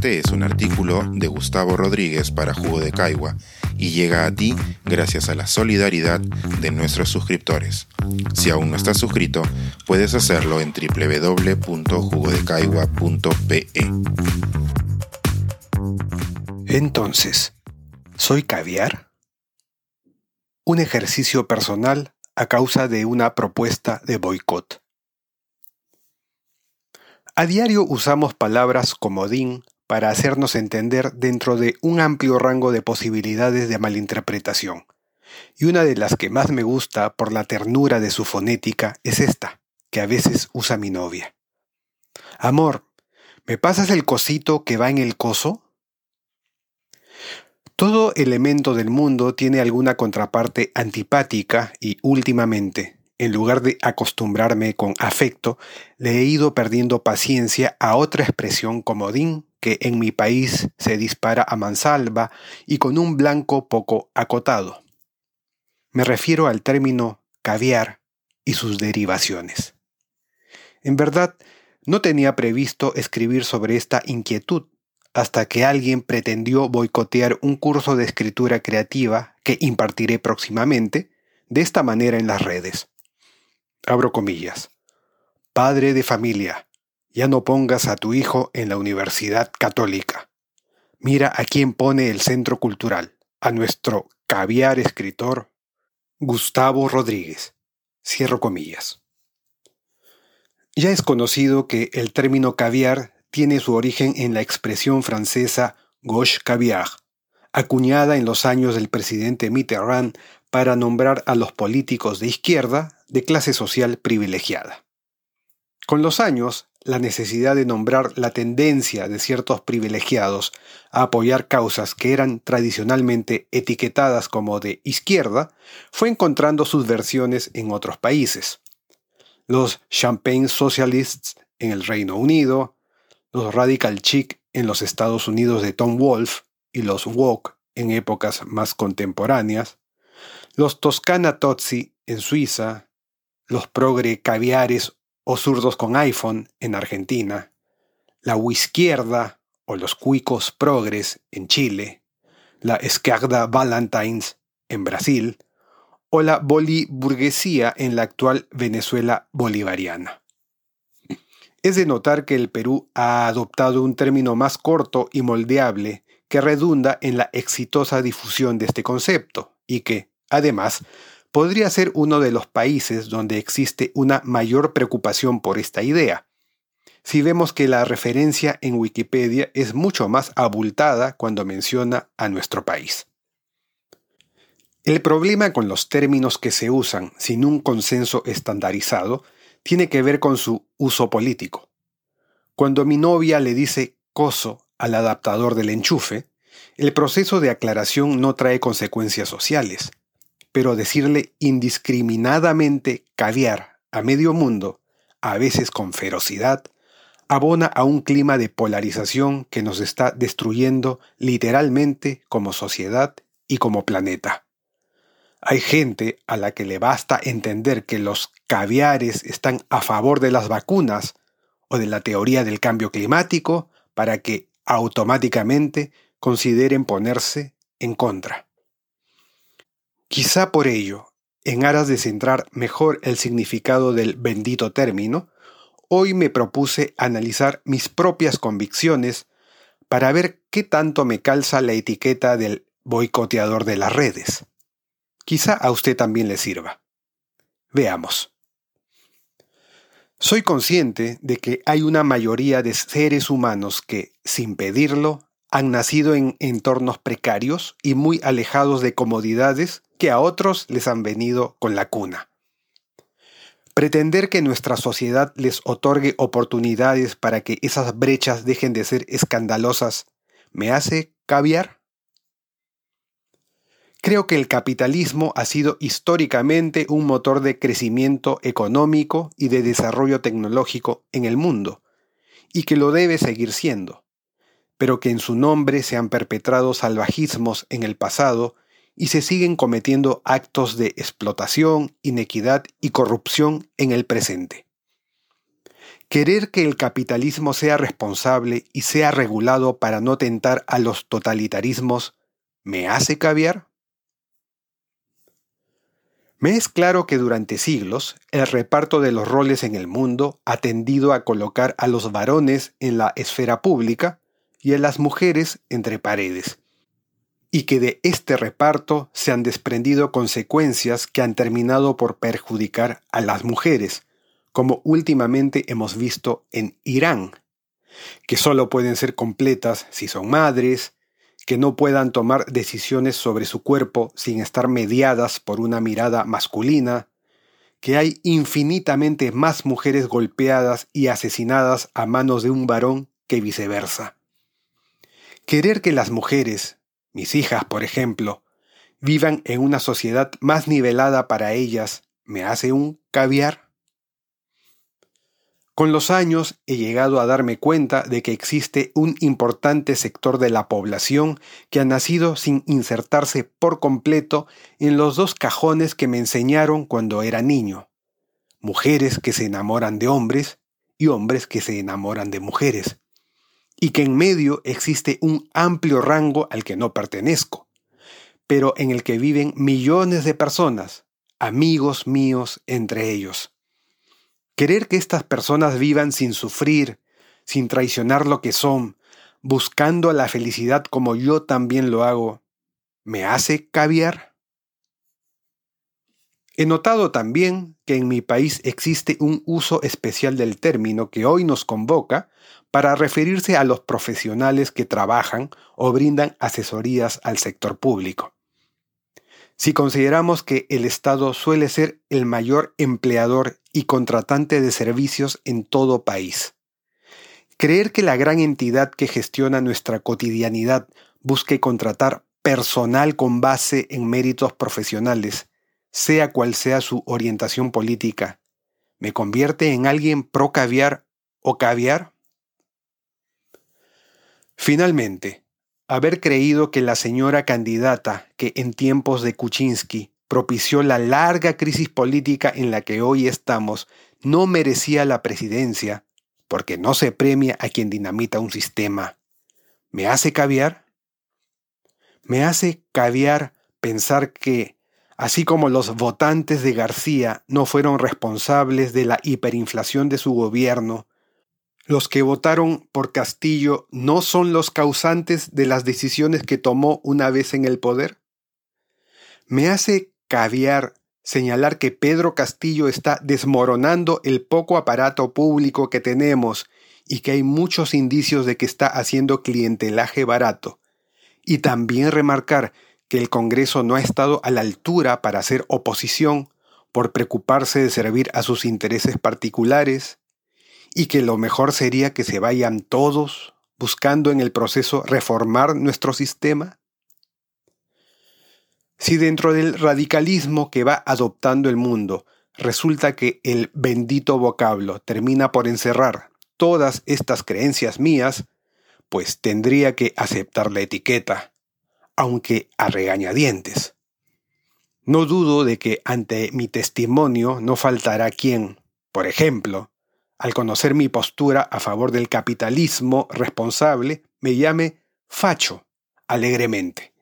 Este es un artículo de Gustavo Rodríguez para Jugo de Caigua y llega a ti gracias a la solidaridad de nuestros suscriptores. Si aún no estás suscrito, puedes hacerlo en www.jugodecaigua.pe. Entonces, ¿soy caviar? Un ejercicio personal a causa de una propuesta de boicot. A diario usamos palabras comodín para hacernos entender dentro de un amplio rango de posibilidades de malinterpretación. Y una de las que más me gusta por la ternura de su fonética es esta, que a veces usa mi novia. Amor, ¿me pasas el cosito que va en el coso? Todo elemento del mundo tiene alguna contraparte antipática y últimamente, en lugar de acostumbrarme con afecto, le he ido perdiendo paciencia a otra expresión comodín que en mi país se dispara a mansalva y con un blanco poco acotado. Me refiero al término caviar y sus derivaciones. En verdad, no tenía previsto escribir sobre esta inquietud hasta que alguien pretendió boicotear un curso de escritura creativa que impartiré próximamente, de esta manera en las redes. Abro comillas. Padre de familia, ya no pongas a tu hijo en la Universidad Católica. Mira a quién pone el centro cultural, a nuestro caviar escritor Gustavo Rodríguez. Cierro comillas. Ya es conocido que el término caviar tiene su origen en la expresión francesa gauche caviar, acuñada en los años del presidente Mitterrand para nombrar a los políticos de izquierda de clase social privilegiada. Con los años, la necesidad de nombrar la tendencia de ciertos privilegiados a apoyar causas que eran tradicionalmente etiquetadas como de izquierda fue encontrando sus versiones en otros países. Los Champagne Socialists en el Reino Unido, los Radical Chic en los Estados Unidos de Tom Wolfe y los Woke en épocas más contemporáneas, los Toscana Tozzi en Suiza, los Progre Caviares o Zurdos con iPhone en Argentina, la Izquierda o los Cuicos Progres en Chile, la Esquerda Valentines en Brasil, o la boliburguesía en la actual Venezuela bolivariana. Es de notar que el Perú ha adoptado un término más corto y moldeable que redunda en la exitosa difusión de este concepto y que, además, podría ser uno de los países donde existe una mayor preocupación por esta idea. Si vemos que la referencia en Wikipedia es mucho más abultada cuando menciona a nuestro país. El problema con los términos que se usan sin un consenso estandarizado tiene que ver con su uso político. Cuando mi novia le dice coso al adaptador del enchufe, el proceso de aclaración no trae consecuencias sociales, pero decirle indiscriminadamente caviar a medio mundo, a veces con ferocidad, abona a un clima de polarización que nos está destruyendo literalmente como sociedad y como planeta. Hay gente a la que le basta entender que los caviares están a favor de las vacunas o de la teoría del cambio climático para que automáticamente consideren ponerse en contra. Quizá por ello, en aras de centrar mejor el significado del bendito término, hoy me propuse analizar mis propias convicciones para ver qué tanto me calza la etiqueta del boicoteador de las redes. Quizá a usted también le sirva. Veamos. Soy consciente de que hay una mayoría de seres humanos que, sin pedirlo, han nacido en entornos precarios y muy alejados de comodidades que a otros les han venido con la cuna. Pretender que nuestra sociedad les otorgue oportunidades para que esas brechas dejen de ser escandalosas me hace caviar. Creo que el capitalismo ha sido históricamente un motor de crecimiento económico y de desarrollo tecnológico en el mundo, y que lo debe seguir siendo, pero que en su nombre se han perpetrado salvajismos en el pasado y se siguen cometiendo actos de explotación, inequidad y corrupción en el presente. Querer que el capitalismo sea responsable y sea regulado para no tentar a los totalitarismos me hace caviar? Me es claro que durante siglos el reparto de los roles en el mundo ha tendido a colocar a los varones en la esfera pública y a las mujeres entre paredes, y que de este reparto se han desprendido consecuencias que han terminado por perjudicar a las mujeres, como últimamente hemos visto en Irán, que solo pueden ser completas si son madres, que no puedan tomar decisiones sobre su cuerpo sin estar mediadas por una mirada masculina, que hay infinitamente más mujeres golpeadas y asesinadas a manos de un varón que viceversa. Querer que las mujeres, mis hijas por ejemplo, vivan en una sociedad más nivelada para ellas, me hace un caviar. Con los años he llegado a darme cuenta de que existe un importante sector de la población que ha nacido sin insertarse por completo en los dos cajones que me enseñaron cuando era niño. Mujeres que se enamoran de hombres y hombres que se enamoran de mujeres. Y que en medio existe un amplio rango al que no pertenezco, pero en el que viven millones de personas, amigos míos entre ellos. Querer que estas personas vivan sin sufrir, sin traicionar lo que son, buscando la felicidad como yo también lo hago, ¿me hace caviar? He notado también que en mi país existe un uso especial del término que hoy nos convoca para referirse a los profesionales que trabajan o brindan asesorías al sector público si consideramos que el Estado suele ser el mayor empleador y contratante de servicios en todo país. Creer que la gran entidad que gestiona nuestra cotidianidad busque contratar personal con base en méritos profesionales, sea cual sea su orientación política, ¿me convierte en alguien pro caviar o caviar? Finalmente, haber creído que la señora candidata que en tiempos de Kuczynski propició la larga crisis política en la que hoy estamos no merecía la presidencia, porque no se premia a quien dinamita un sistema. ¿Me hace caviar? Me hace caviar pensar que, así como los votantes de García no fueron responsables de la hiperinflación de su gobierno, los que votaron por Castillo no son los causantes de las decisiones que tomó una vez en el poder? Me hace caviar señalar que Pedro Castillo está desmoronando el poco aparato público que tenemos y que hay muchos indicios de que está haciendo clientelaje barato. Y también remarcar que el Congreso no ha estado a la altura para hacer oposición por preocuparse de servir a sus intereses particulares, y que lo mejor sería que se vayan todos buscando en el proceso reformar nuestro sistema? Si dentro del radicalismo que va adoptando el mundo resulta que el bendito vocablo termina por encerrar todas estas creencias mías, pues tendría que aceptar la etiqueta, aunque a regañadientes. No dudo de que ante mi testimonio no faltará quien, por ejemplo, al conocer mi postura a favor del capitalismo responsable, me llame facho alegremente.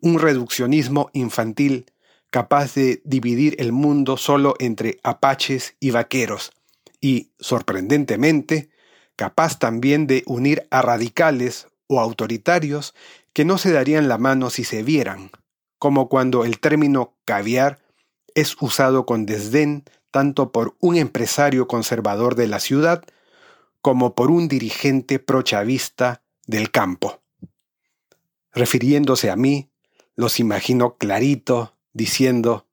Un reduccionismo infantil capaz de dividir el mundo solo entre apaches y vaqueros, y, sorprendentemente, capaz también de unir a radicales o autoritarios que no se darían la mano si se vieran, como cuando el término caviar es usado con desdén tanto por un empresario conservador de la ciudad como por un dirigente prochavista del campo. Refiriéndose a mí, los imagino clarito diciendo,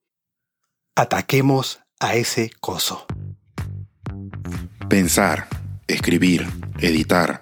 ataquemos a ese coso. Pensar, escribir, editar,